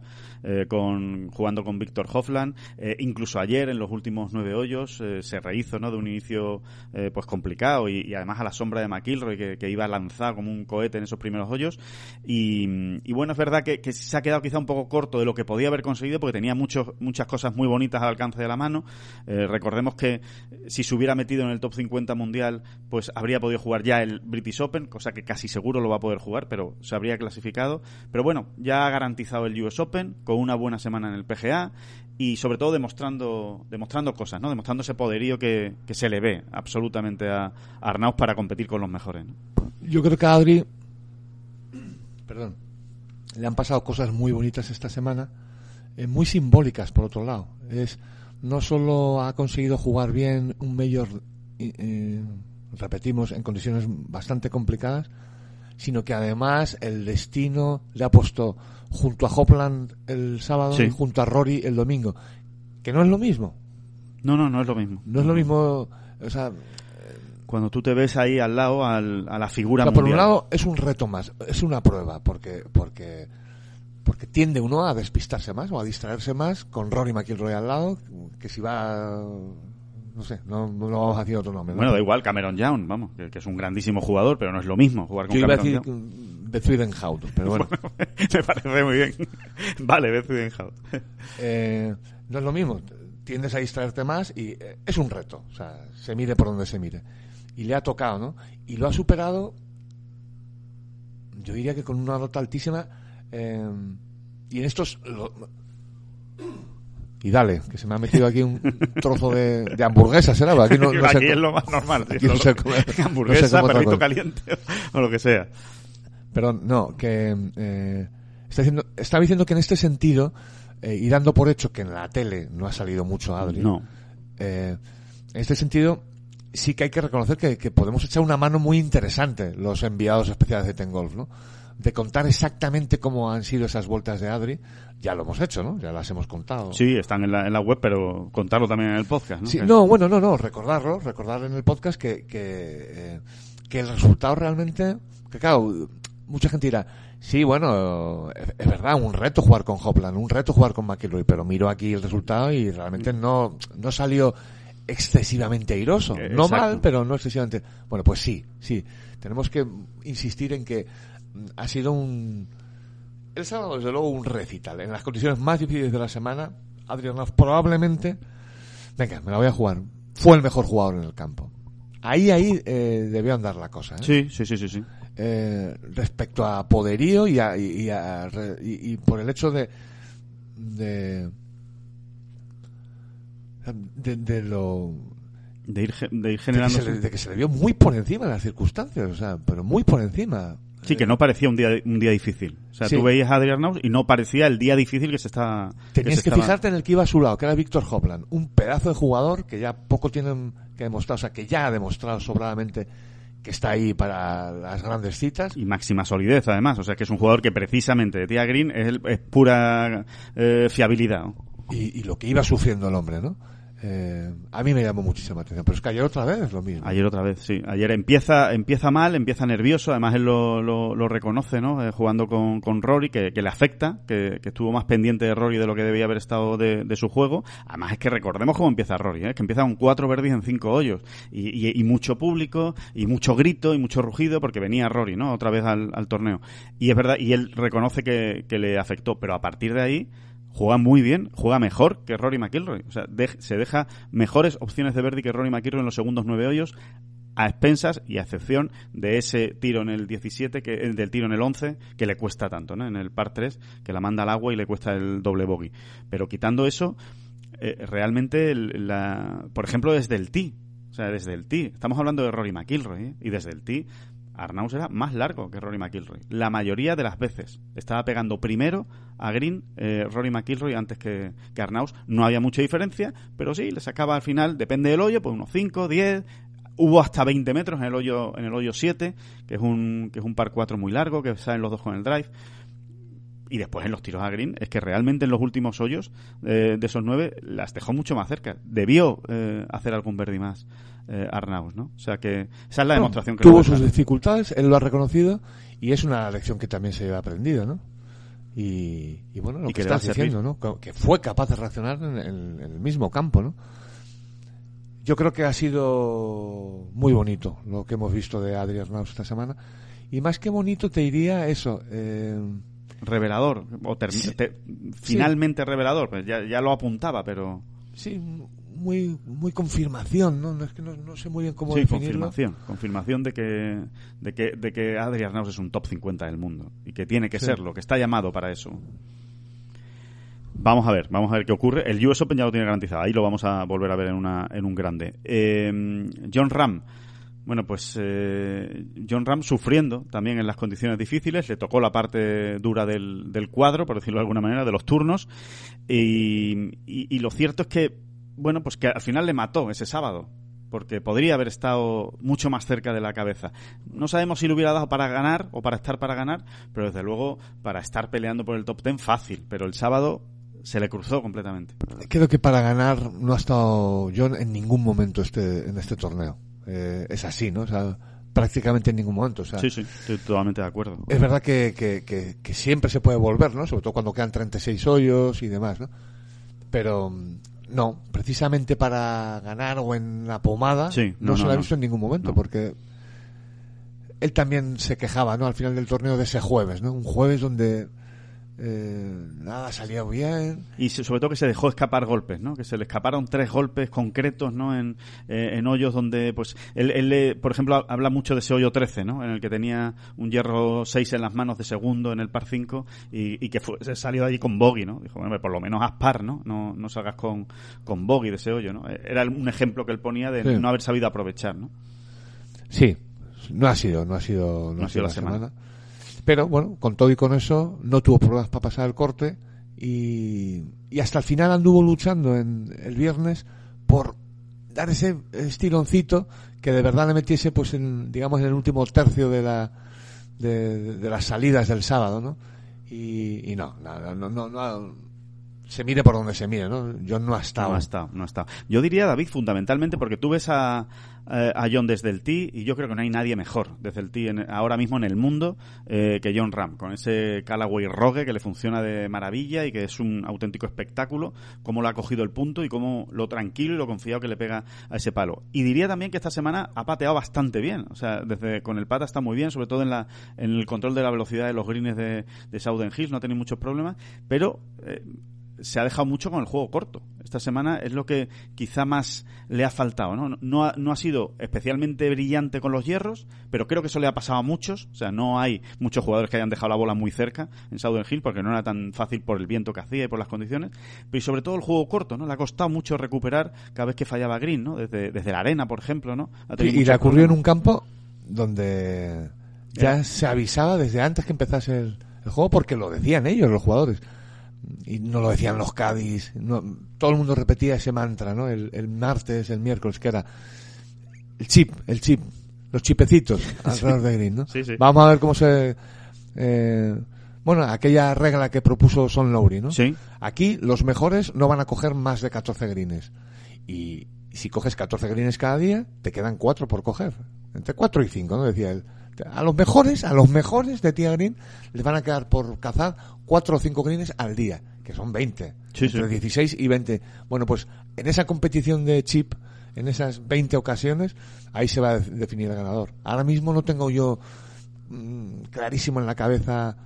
con, jugando con Víctor Hofland, eh, incluso ayer en los últimos nueve hoyos se rehizo, ¿no? De un inicio, eh, pues complicado y, y además a la sombra de McIlroy que, que iba a lanzar como un cohete en esos primeros hoyos y, y bueno, es verdad que, que se ha quedado quizá un poco corto de lo que podía haber conseguido porque tenía muchos, muchas cosas muy bonitas al alcance de la mano. Eh, recordemos que eh, si se hubiera metido en el top 50 mundial, pues habría podido jugar ya el British Open, cosa que casi seguro lo va a poder jugar, pero se habría clasificado. Pero bueno, ya ha garantizado el US Open con una buena semana en el PGA y sobre todo demostrando demostrando cosas, ¿no? Demostrando ese poderío que, que se le ve absolutamente a, a Arnaus para competir con los mejores. ¿no? Yo creo que Adri, perdón, le han pasado cosas muy bonitas esta semana, eh, muy simbólicas por otro lado. Es no solo ha conseguido jugar bien un mayor, eh, eh, repetimos, en condiciones bastante complicadas, sino que además el destino le ha puesto junto a Hopland el sábado Sí. y junto a Rory el domingo, que no es lo mismo. No, no, no es lo mismo. No es lo mismo, o sea, Cuando tú te ves ahí al lado al- a la figura O sea, por un lado es un reto más, es una prueba, porque porque porque tiende uno a despistarse más o a distraerse más con Rory McIlroy al lado, que si va, no sé, no, no vamos a decir otro nombre. ¿no? Bueno, da igual, Cameron Young, vamos, que, que es un grandísimo jugador, pero no es lo mismo jugar con Yo iba a Cameron decir Young. Bethuidenhout, pero bueno, Me parece muy bien. vale, Beth eh, no es lo mismo. Tiendes a distraerte más y eh, es un reto, o sea, se mire por donde se mire. Y le ha tocado, ¿no? Y lo ha superado, yo diría que con una nota altísima. eh, y en estos. lo- y dale, que se me ha metido aquí un trozo de, de hamburguesa, ¿será? Aquí no, no sé Aquí es lo más normal. aquí no sé comer- no sé hamburguesa, comer otra perrito caliente o lo que sea. Perdón, no, que eh, está diciendo, estaba diciendo que en este sentido, eh, y dando por hecho que en la tele no ha salido mucho Adri, No. eh, en este sentido sí que hay que reconocer que, que podemos echar una mano muy interesante los enviados especiales de Ten Golf, ¿no? De contar exactamente cómo han sido esas vueltas de Adri, ya lo hemos hecho, ¿no? Ya las hemos contado. Sí, están en la, en la web, pero contarlo también en el podcast, ¿no? Sí, no, bueno, no, no, recordarlo, recordar en el podcast que, que, eh, que el resultado realmente, que claro, mucha gente dirá, sí, bueno, es, es verdad, un reto jugar con Hopland, un reto jugar con McIlroy, pero miro aquí el resultado y realmente no, no salió excesivamente airoso. Eh, No exacto. mal, pero no excesivamente. Bueno, pues sí, sí. Tenemos que insistir en que mm, ha sido un, el sábado, desde luego, un recital. En las condiciones más difíciles de la semana, Adrian Love probablemente, venga, me la voy a jugar. Fue el mejor jugador en el campo. Ahí, ahí eh, debió andar la cosa. ¿eh? Sí, sí, sí, sí, sí. Eh, respecto a poderío y, a- y- a y- y por el hecho de, de, de, de lo De ir, de ir de que, generando... le, de que se le vio muy por encima de las circunstancias, o sea, pero muy por encima. Sí, que no parecía un día, un día difícil. O sea, Sí. tú veías a Adrian Naus y no parecía el día difícil que se está... Tenías que, estaba- fijarte en el que iba a su lado, que era Víctor Hopland, un pedazo de jugador que ya poco tienen que demostrar, o sea, que ya ha demostrado sobradamente que está ahí para las grandes citas. Y máxima solidez, además. O sea, que es un jugador que precisamente de Tía Green es, pura eh, fiabilidad. ¿no? Y, lo que iba sufriendo el hombre, ¿no? Eh, a mí me llamó muchísima atención, pero es que ayer otra vez lo mismo. Ayer otra vez, sí. Ayer empieza empieza mal, empieza nervioso. Además, él lo, lo, reconoce, ¿no? Eh, jugando con, con Rory, que, le afecta, que, estuvo más pendiente de Rory de lo que debía haber estado de, de su juego. Además, es que recordemos cómo empieza Rory, ¿eh? que empieza con cuatro verdes en cinco hoyos. Y, y, y mucho público, y mucho grito, y mucho rugido, porque venía Rory, ¿no? Otra vez al, al torneo. Y es verdad, y él reconoce que le afectó, pero a partir de ahí juega muy bien, juega mejor que Rory McIlroy. O sea, se deja mejores opciones de Verdi que Rory McIlroy en los segundos nueve hoyos, a expensas y a excepción de ese tiro en el 17, que, el del tiro en el 11, que le cuesta tanto, ¿no? En el par 3, que la manda al agua y le cuesta el doble bogey. Pero quitando eso, eh, realmente, la, por ejemplo, desde el tee, o sea, desde el tee, estamos hablando de Rory McIlroy, ¿eh? y desde el tee, Arnaus era más largo que Rory McIlroy. La mayoría de las veces estaba pegando primero a Green eh, Rory McIlroy antes que, que Arnaus. No había mucha diferencia, pero sí, le sacaba al final, depende del hoyo, pues unos 5, 10. Hubo hasta 20 metros en el hoyo en el hoyo 7, que es un que es un par 4 muy largo, que salen los dos con el drive. Y después en los tiros a green, es que realmente en los últimos hoyos eh, de esos nueve las dejó mucho más cerca. Debió eh, hacer algún verdi más eh, Arnaus, ¿no? O sea que esa es la demostración que tuvo sus dificultades, él lo ha reconocido y es una lección que también se lleva aprendida, ¿no? Y, y bueno, lo Y que, que estás diciendo, ¿no? Que- fue capaz de reaccionar en el, en el mismo campo, ¿no? Yo creo que ha sido muy bonito lo que hemos visto de Adrián Arnaus esta semana. Y más que bonito te diría eso. Eh, revelador o Sí. te- finalmente revelador pues ya, ya lo apuntaba pero sí, muy muy confirmación, ¿no? No, es que no, no sé muy bien cómo sí definirlo. confirmación confirmación de que de que de que Adrián Arnaus es un top 50 del mundo y que tiene que Sí. serlo que está llamado para eso Vamos a ver, vamos a ver qué ocurre. El US Open ya lo tiene garantizado. Ahí lo vamos a volver a ver en, una, en un grande. Eh, John Ram. Bueno, pues eh, John Ram sufriendo también en las condiciones difíciles. Le tocó la parte dura del, del cuadro, por decirlo de alguna manera, de los turnos. Y, y- y lo cierto es que, bueno, pues que al final le mató ese sábado. porque podría haber estado mucho más cerca de la cabeza. No sabemos si lo hubiera dado para ganar o para estar para ganar, pero desde luego para estar peleando por el top ten fácil. Pero el sábado se le cruzó completamente. Creo que para ganar no ha estado John en ningún momento este, en este torneo. Eh, es así, ¿no? O sea, prácticamente en ningún momento. O sea, Sí, sí, estoy totalmente de acuerdo. Es verdad que, que, que, que siempre se puede volver, ¿no? Sobre todo cuando quedan 36 hoyos y demás, ¿no? Pero mm, no, precisamente para ganar o en la pomada Sí, no, no, se lo ha no. visto en ningún momento porque él también se quejaba, ¿no? Al final del torneo de ese jueves, ¿no? Un jueves donde eh, nada salía bien. Y sobre todo que se dejó escapar golpes, ¿no? Que se le escaparon tres golpes concretos, ¿no? En, eh, en hoyos donde, pues, él, él, eh, por ejemplo, habla mucho de ese hoyo 13, ¿no? En el que tenía un hierro 6 en las manos de segundo en el par 5 y, y que fue, se salió de allí con bogey, ¿no? Dijo, bueno, por lo menos haz par, ¿no? No, no salgas con, con bogey de ese hoyo, ¿no? Era un ejemplo que él ponía de Sí. no haber sabido aprovechar, ¿no? Sí, no ha sido, no ha sido, no, ha sido la semana. Pero bueno, con todo y con eso, no tuvo problemas para pasar el corte y, y hasta el final anduvo luchando en el viernes por dar ese estiloncito que de verdad le metiese pues en, digamos en el último tercio de la de, las salidas del sábado, ¿no? Y, y no, no, no, no, no, se mire por donde se mire, ¿no? Yo no ha estado. No ha estado, no ha estado. Yo diría, David, fundamentalmente porque tú ves a, eh, a John desde el tee y yo creo que no hay nadie mejor desde el tee en- ahora mismo en el mundo eh, que John Ram, con ese Callaway Rogue que le funciona de maravilla y que es un auténtico espectáculo, cómo lo ha cogido el punto y cómo lo tranquilo y lo confiado que le pega a ese palo. Y diría también que esta semana ha pateado bastante bien, o sea, desde con el pata está muy bien, sobre todo en, la, en el control de la velocidad de los greens de, de Southern Hills, no ha tenido muchos problemas, pero... eh, se ha dejado mucho con el juego corto. Esta semana es lo que quizá más le ha faltado, ¿no? No ha, no ha sido especialmente brillante con los hierros, pero creo que eso le ha pasado a muchos. O sea, no hay muchos jugadores que hayan dejado la bola muy cerca en Southern Hill porque no era tan fácil por el viento que hacía y por las condiciones. Pero y sobre todo el juego corto, ¿no? Le ha costado mucho recuperar cada vez que fallaba Green, ¿no? Desde, desde la arena, por ejemplo, ¿no? Sí, y le ocurrió en problemas. un campo donde ya Era- se avisaba desde antes que empezase el, el juego porque lo decían ellos, los jugadores. Y no lo decían los Cádiz. No, todo el mundo repetía ese mantra, ¿no? El, el martes, el miércoles, que era el chip, el chip, los chipecitos alrededor de Green, ¿no? Sí, sí. Vamos a ver cómo se... eh, bueno, aquella regla que propuso Son Lowry, ¿no? Sí. Aquí los mejores no van a coger más de 14 greens. Y, y si coges 14 greens cada día, te quedan 4 por coger. Entre 4 y 5, ¿no? Decía él. A los mejores, a los mejores de tía green, les van a quedar por cazar 4 o 5 greens al día, que son 20. Sí, entre sí. 16 y 20. Bueno, pues en esa competición de chip, en esas 20 ocasiones, ahí se va a de- definir el ganador. Ahora mismo no tengo yo mm, clarísimo en la cabeza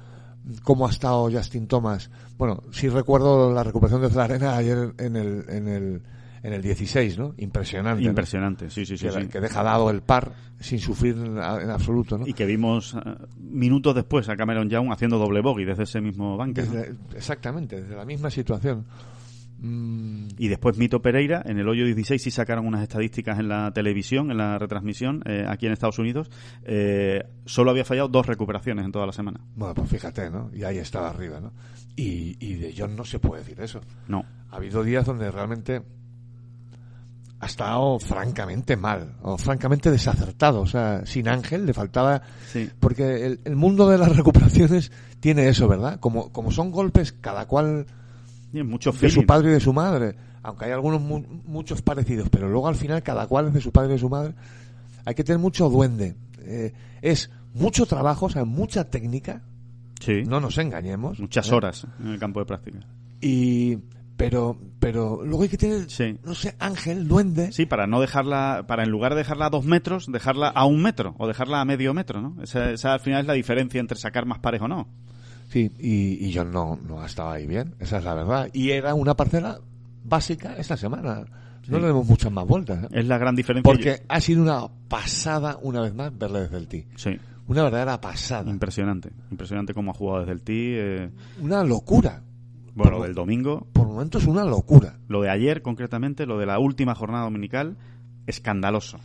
cómo ha estado Justin Thomas. Bueno, sí recuerdo la recuperación de Arena ayer en el, en el, en el 16, ¿no? Impresionante. ¿no? Impresionante, sí, sí, sí. que, sí. que deja dado el par sin sufrir en, absoluto, ¿no? Y que vimos eh, minutos después a Cameron Young haciendo doble bogey desde ese mismo. Desde- exactamente, desde la misma situación. Mm, Y después Mito Pereira, en el hoyo 16 sí sacaron unas estadísticas en la televisión, en la retransmisión, eh, aquí en Estados Unidos. Eh, solo había fallado dos recuperaciones en toda la semana. bueno, pues fíjate, ¿no? Y ahí estaba arriba, ¿no? Y, y de John no se puede decir eso. No. Ha habido días donde realmente ha estado francamente mal, o francamente desacertado. O sea, sin Ángel le faltaba... Sí. Porque el, el mundo de las recuperaciones tiene eso, ¿verdad? Como, como son golpes, cada cual Y mucho de su padre y de su madre, aunque hay algunos mu- muchos parecidos, pero luego al final cada cual es de su padre y de su madre, hay que tener mucho duende. Eh, es mucho trabajo, o sea, mucha técnica, Sí. no nos engañemos. Muchas ¿eh? horas en el campo de práctica. Y, pero, pero luego hay que tener, Sí. no sé, ángel, duende. Sí, para no dejarla, para en lugar de dejarla a dos metros, dejarla a un metro o dejarla a medio metro, ¿no? Esa, esa al final es la diferencia entre sacar más pares o no. Sí, y, y yo no, no estaba ahí bien, esa es la verdad. Y era una parcela básica esta semana. No Sí. le demos muchas más vueltas. ¿eh? Es la gran diferencia. Porque ha sido una pasada, una vez más, verle desde el tee. Sí, Una verdadera pasada. impresionante. Impresionante cómo ha jugado desde el tee. eh, Una locura. Bueno, Por- lo del domingo, Por momentos una locura. lo de ayer concretamente, lo de la última jornada dominical, escandaloso.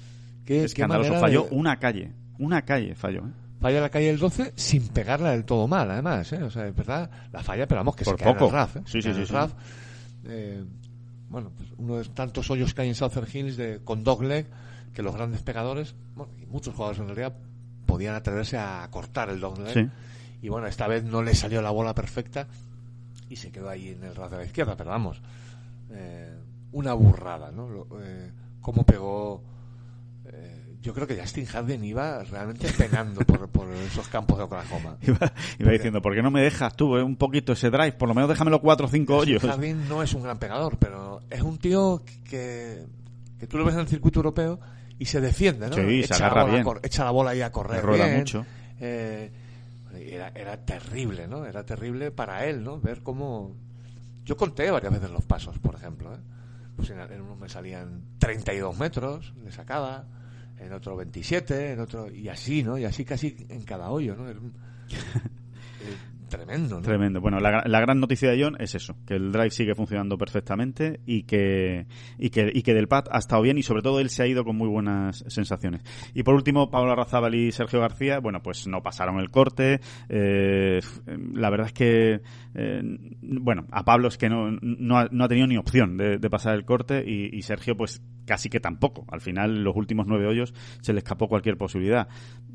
Qué, escandaloso. Falló de- una calle. Una calle falló. ¿eh? Falla la calle del 12 sin pegarla del todo mal, además. ¿eh? O sea, es verdad, la falla, pero vamos, que Por se cae en poco. el RAF. ¿eh? Sí, sí, En sí, el sí. RAF. Eh, bueno, pues uno de tantos hoyos que hay en Southern Hills de, con dogleg que los grandes pegadores, bueno, y muchos jugadores en realidad, podían atreverse a cortar el doble. Sí. Y bueno, esta vez no le salió la bola perfecta y se quedó ahí en el ras de la izquierda, pero vamos, eh, una burrada, ¿no? Lo- eh, cómo pegó. eh, yo creo que Justin Harden iba realmente penando por, por esos campos de Oklahoma. Iba, iba diciendo, ¿por qué no me dejas tú eh, un poquito ese drive? Por lo menos déjamelo cuatro o cinco hoyos. Harden no es un gran pegador, pero es un tío que, que tú lo ves en el circuito europeo y se defiende, ¿no? Sí, se la agarra bola a bien. echa la bola ahí a correr Rueda bien. mucho. Eh, era, era terrible, ¿no? Era terrible para él, ¿no? Ver cómo... Yo conté varias veces los pasos, por ejemplo, ¿eh? Pues en, en uno me salían 32 metros, le sacaba, en otro 27, en otro... Y así, ¿no? Y así casi en cada hoyo, ¿no? tremendo, ¿no? Tremendo. Bueno, la, la gran noticia de John es eso, que el drive sigue funcionando perfectamente y que, y que, y que del pad ha estado bien y sobre todo él se ha ido con muy buenas sensaciones. Y por último, Pablo Arrazábal y Sergio García, bueno, pues no pasaron el corte. eh, la verdad es que, eh, bueno, a Pablo es que no, no, ha, tenido ni opción de, pasar el corte y, Sergio pues casi que tampoco. Al final, los últimos nueve hoyos se le escapó cualquier posibilidad.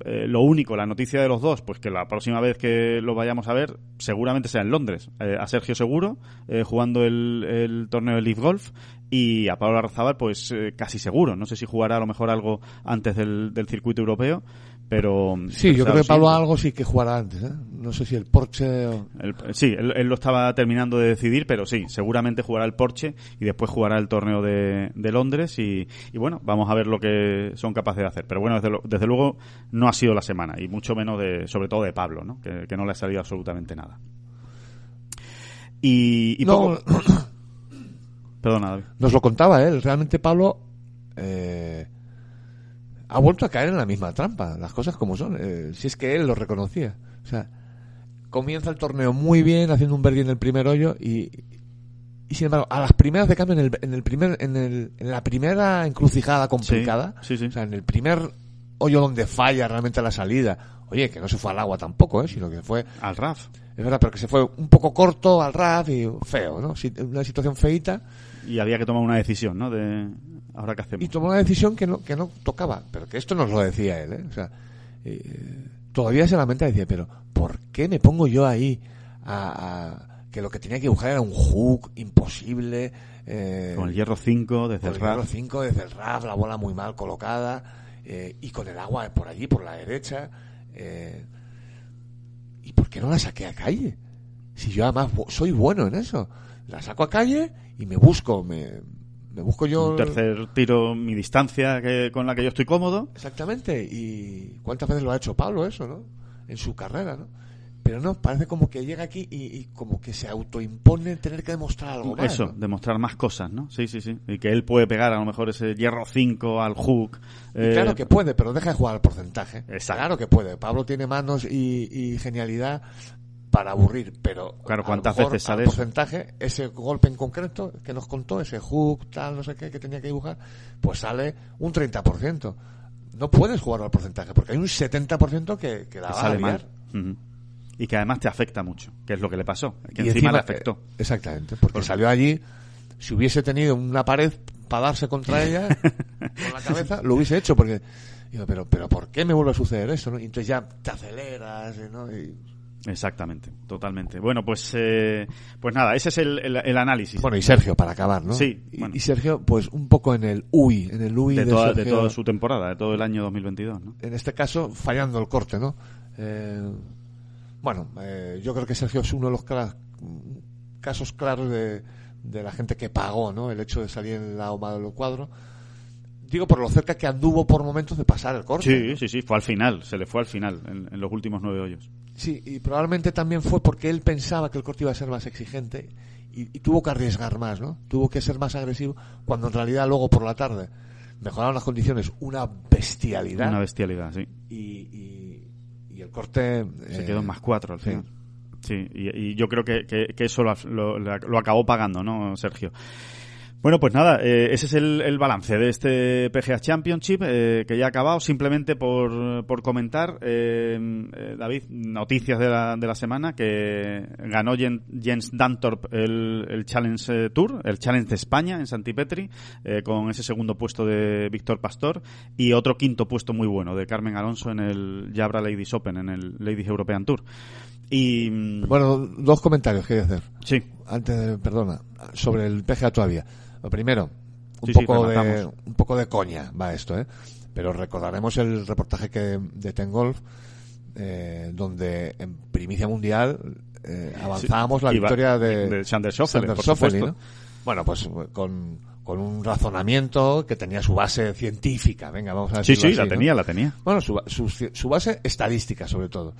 Eh, lo único, la noticia de los dos, pues que la próxima vez que lo vayamos a ver, seguramente sea en Londres. Eh, a Sergio Seguro, jugando el, torneo de Leaf Golf, y a Pablo Arrazábal, pues casi seguro. No sé si jugará a lo mejor algo antes del circuito europeo, pero... Sí, pero yo creo que Pablo algo sí que jugará antes, ¿eh? No sé si el Porsche o... El- sí, él, él lo estaba terminando de decidir, pero sí, seguramente jugará el Porsche y después jugará el torneo de, de Londres y, y bueno, vamos a ver lo que son capaces de hacer. Pero bueno, desde, lo- desde luego no ha sido la semana y mucho menos de, sobre todo de Pablo, ¿no? Que, que no le ha salido absolutamente nada. Y, y No, poco- Perdona, David. Nos lo contaba él. Realmente Pablo eh, ha vuelto a caer en la misma trampa. Las cosas como son. Eh, si es que él lo reconocía. O sea, comienza el torneo muy bien, haciendo un birdie en el primer hoyo y, y sin embargo, a las primeras de cambio, en el, en el primer, en, el, en la primera encrucijada complicada, Sí, sí, sí. o sea, en el primer hoyo donde falla realmente la salida, oye, que no se fue al agua tampoco, ¿eh? sino que fue Al RAF. es verdad, pero que se fue un poco corto al RAF y feo, ¿no? Una situación feita Y había que tomar una decisión, ¿no? De ahora qué hacemos. y tomó una decisión que no, que no tocaba. Pero que esto nos lo decía él, ¿eh? O sea, eh, todavía se lamenta y decía, pero ¿por qué me pongo yo ahí a, a- que lo que tenía que buscar era un hook imposible? Eh, Con el hierro 5 desde el el hierro RAF. 5 desde el RAF, la bola muy mal colocada y con el agua por allí, por la derecha. eh, ¿Y por qué no la saqué a calle? Si yo además soy bueno en eso. La saco a calle y me busco, me, me busco yo... Un tercer tiro, mi distancia que, con la que yo estoy cómodo. Exactamente. ¿Y cuántas veces lo ha hecho Pablo eso, no? En su carrera, ¿no? Pero no, parece como que llega aquí y, y como que se autoimpone tener que demostrar algo más. Eso, ¿no? demostrar más cosas, ¿no? Sí, sí, sí. Y que él puede pegar a lo mejor ese hierro 5 al hook. Y eh, claro que puede, pero deja de jugar al porcentaje. Exacto. Claro que puede. Pablo tiene manos y, y genialidad para aburrir, pero Claro, ¿cuántas mejor veces al sale eso? ese golpe en concreto que nos contó, ese hook, tal, no sé qué, que tenía que dibujar, pues sale un 30%. No puedes jugar al porcentaje, porque hay un 70% que, que la que va sale a mal. Y que además te afecta mucho, que es lo que le pasó. Que Y encima, le eh, afectó. exactamente, porque salió allí, si hubiese tenido una pared para darse contra ella con la cabeza, lo hubiese hecho, porque digo, pero, pero ¿por qué me vuelve a suceder eso? no? Y entonces ya te aceleras, ¿eh? ¿no? Y- Exactamente, totalmente. Bueno, pues eh, pues nada, ese es el, el- el análisis. bueno, y Sergio, para acabar, ¿no? Sí, Y, bueno. y Sergio, pues un poco en el UI, en el UI de, de, toda, de Sergio, toda su temporada, de todo el año 2022, ¿no? en este caso, fallando el corte, ¿no? Eh, bueno, eh, yo creo que Sergio es uno de los casos claros de, de la gente que pagó, ¿no? El hecho de salir en la OMA del cuadro. Digo por lo cerca que anduvo por momentos de pasar el corte. Sí, sí, sí, fue al final, se le fue al final, en, en los últimos nueve hoyos. Sí, y probablemente también fue porque él pensaba que el corte iba a ser más exigente y, y tuvo que arriesgar más, ¿no? Tuvo que ser más agresivo cuando en realidad luego por la tarde mejoraron las condiciones una bestialidad Una bestialidad, sí. y, y, y el corte Se eh, quedó en más cuatro al final. Sí, y, y yo creo que, que- que eso lo, lo- lo acabó pagando, ¿no, Sergio? Bueno, pues nada, eh, ese es el, el, balance de este PGA Championship eh, que ya ha acabado. Simplemente por, por comentar, eh, eh David, noticias de la, de la semana que ganó Jens Dantorp el, el Challenge Tour, el Challenge de España en Santipetri, con ese segundo puesto de Víctor Pastor y otro quinto puesto muy bueno de Carmen Alonso en el Jabra Ladies Open, en el Ladies European Tour. Y bueno, dos comentarios quería hacer. Sí. Antes, de, perdona, sobre el PGA todavía. Lo primero, un, poco de, un poco de coña va esto, ¿eh? Pero recordaremos el reportaje que de Ten Golf, eh, donde en primicia mundial eh, avanzábamos la victoria de, de Sander ¿no? Bueno, pues con, con un razonamiento que tenía su base científica, venga, vamos a. Sí, sí, la tenía, la tenía. Bueno, su, su, su base estadística, sobre todo.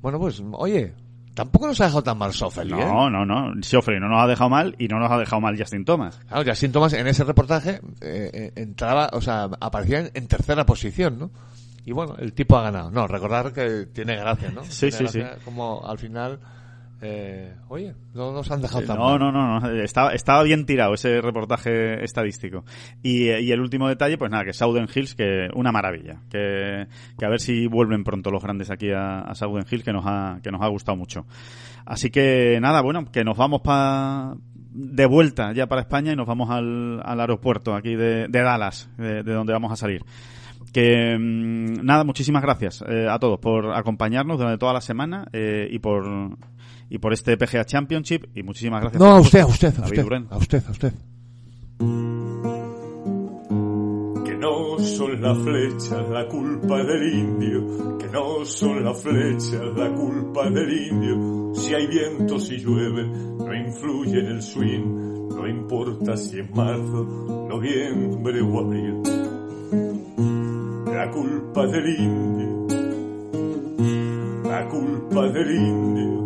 Bueno, pues, oye, Tampoco nos ha dejado tan mal Soffel, No, ¿eh? no, no. Soffel no nos ha dejado mal y no nos ha dejado mal Justin Thomas. Claro, Justin Thomas en ese reportaje eh, eh, entraba, o sea, aparecía en, tercera posición, ¿no? Y bueno, el tipo ha ganado. No, recordar que tiene gracia, ¿no? Sí, sí, sí. Como al final eh, oye, no nos han dejado tan no, No, no, no. Estaba, estaba bien tirado ese reportaje estadístico. Y, y, el último detalle, pues nada, que Southern Hills, que una maravilla. Que, que a ver si vuelven pronto los grandes aquí a, a Southern Hills, que nos ha, que nos ha gustado mucho. Así que nada, bueno, que nos vamos pa, de vuelta ya para España y nos vamos al, al aeropuerto aquí de, de Dallas, de, de donde vamos a salir que mmm, nada, muchísimas gracias eh, a todos por acompañarnos durante toda la semana eh, y por y por este PGA Championship y muchísimas gracias. No, a usted, a usted, a usted, a usted, a usted. Que no son las flechas la culpa del indio, que no son las flechas la culpa del indio. Si hay viento, si llueve, no influye en el swing, no importa si es marzo, noviembre o abril. La culpa del indio, la culpa del indio